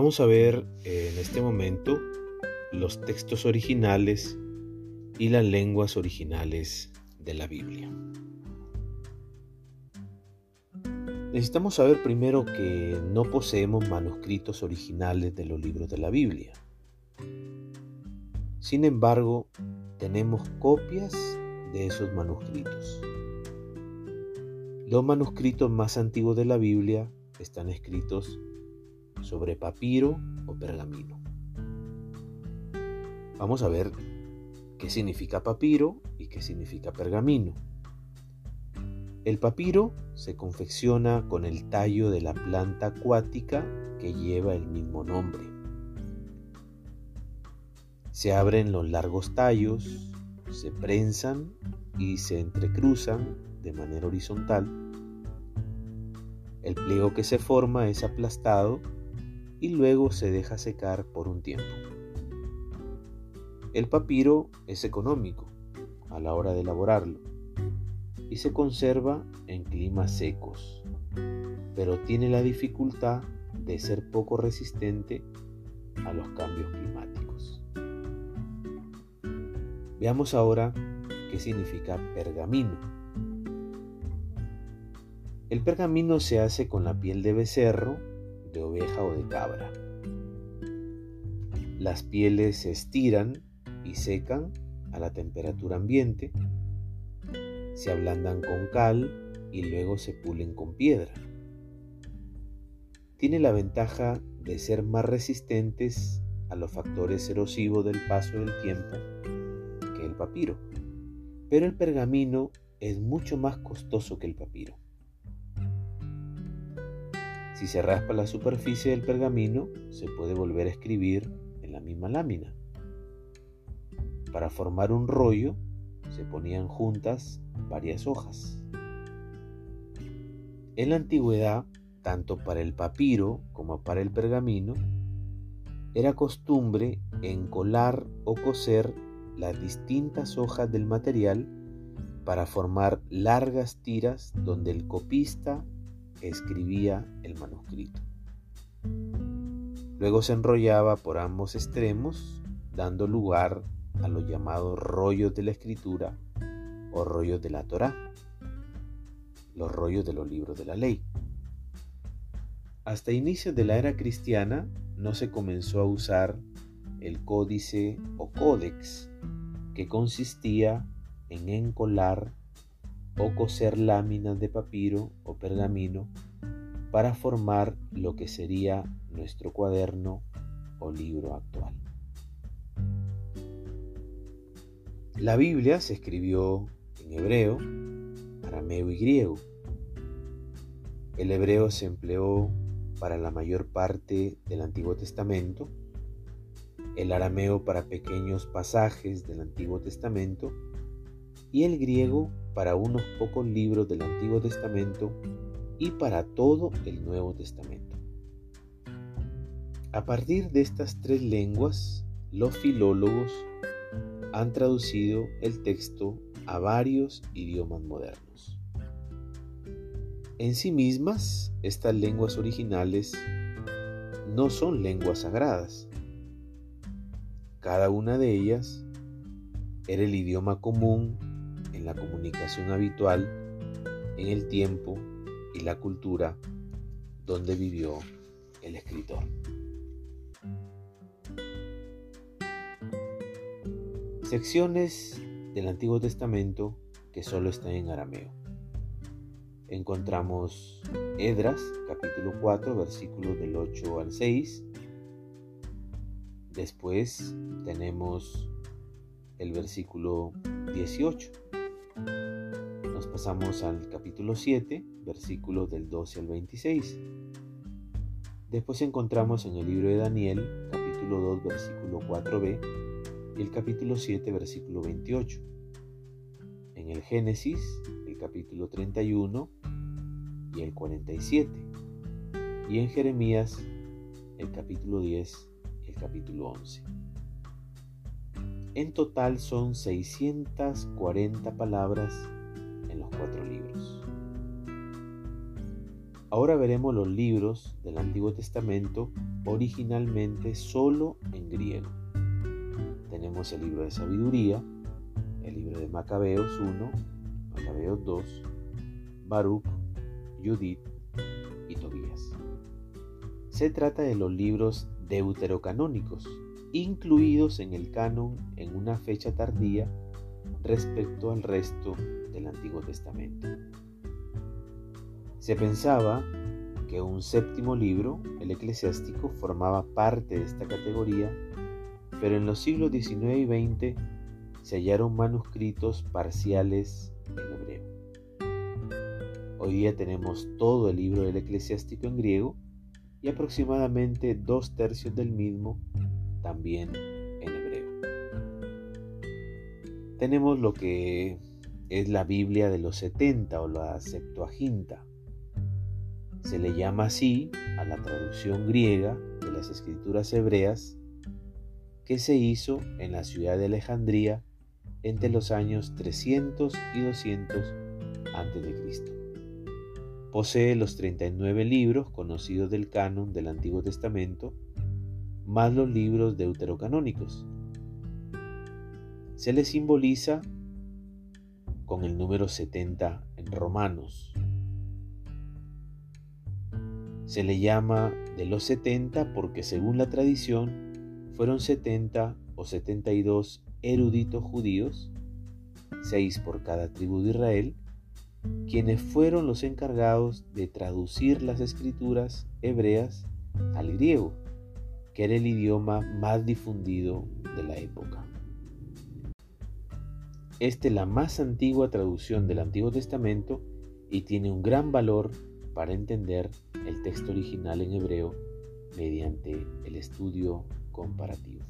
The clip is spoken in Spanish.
Vamos a ver en este momento los textos originales y las lenguas originales de la Biblia. Necesitamos saber primero que no poseemos manuscritos originales de los libros de la Biblia. Sin embargo, tenemos copias de esos manuscritos. Los manuscritos más antiguos de la Biblia están escritos sobre papiro o pergamino. Vamos a ver qué significa papiro y qué significa pergamino. El papiro se confecciona con el tallo de la planta acuática que lleva el mismo nombre. Se abren los largos tallos, se prensan y se entrecruzan de manera horizontal. El pliego que se forma es aplastado y luego se deja secar por un tiempo. El papiro es económico a la hora de elaborarlo y se conserva en climas secos, pero tiene la dificultad de ser poco resistente a los cambios climáticos. Veamos ahora qué significa pergamino. El pergamino se hace con la piel de becerro, de oveja o de cabra. Las pieles se estiran y secan a la temperatura ambiente se ablandan con cal y luego se pulen con piedra. Tiene la ventaja de ser más resistentes a los factores erosivos del paso del tiempo que el papiro, pero el pergamino es mucho más costoso que el papiro. Si se raspa la superficie del pergamino, se puede volver a escribir en la misma lámina. Para formar un rollo, se ponían juntas varias hojas. En la antigüedad, tanto para el papiro como para el pergamino, era costumbre encolar o coser las distintas hojas del material para formar largas tiras donde el copista escribía el manuscrito. Luego se enrollaba por ambos extremos, dando lugar a los llamados rollos de la escritura o rollos de la Torá, los rollos de los libros de la ley. Hasta inicios de la era cristiana no se comenzó a usar el códice o códex, que consistía en encolar o coser láminas de papiro o pergamino para formar lo que sería nuestro cuaderno o libro actual. La Biblia se escribió en hebreo, arameo y griego. El hebreo se empleó para la mayor parte del Antiguo Testamento, el arameo para pequeños pasajes del Antiguo Testamento y el griego para unos pocos libros del Antiguo Testamento y para todo el Nuevo Testamento. A partir de estas tres lenguas, los filólogos han traducido el texto a varios idiomas modernos. En sí mismas, estas lenguas originales no son lenguas sagradas. Cada una de ellas era el idioma común en la comunicación habitual en el tiempo y la cultura donde vivió el escritor. Secciones del Antiguo Testamento que solo están en arameo. Encontramos Edras, capítulo 4, versículos del 8 al 6. Después tenemos el versículo 18. Pasamos al capítulo 7, versículos del 12 al 26. Después encontramos en el libro de Daniel, capítulo 2, versículo 4b, el capítulo 7, versículo 28. En el Génesis, el capítulo 31 y el 47. Y en Jeremías, el capítulo 10 y el capítulo 11. En total son 640 palabras en los cuatro libros. Ahora veremos los libros del Antiguo Testamento originalmente solo en griego. Tenemos el libro de sabiduría, el libro de Macabeos 1, Macabeos 2, Baruch, Judith y Tobías. Se trata de los libros deuterocanónicos, incluidos en el canon en una fecha tardía respecto al resto del Antiguo Testamento. Se pensaba que un séptimo libro, el eclesiástico, formaba parte de esta categoría, pero en los siglos XIX y XX se hallaron manuscritos parciales en hebreo. Hoy día tenemos todo el libro del eclesiástico en griego y aproximadamente dos tercios del mismo también Tenemos lo que es la Biblia de los 70 o la Septuaginta, se le llama así a la traducción griega de las escrituras hebreas que se hizo en la ciudad de Alejandría entre los años 300 y 200 a.C. Posee los 39 libros conocidos del canon del Antiguo Testamento, más los libros deuterocanónicos. Se le simboliza con el número 70 en Romanos, se le llama de los 70 porque según la tradición fueron 70 o 72 eruditos judíos, seis por cada tribu de Israel, quienes fueron los encargados de traducir las escrituras hebreas al griego, que era el idioma más difundido de la época. Esta es la más antigua traducción del Antiguo Testamento y tiene un gran valor para entender el texto original en hebreo mediante el estudio comparativo.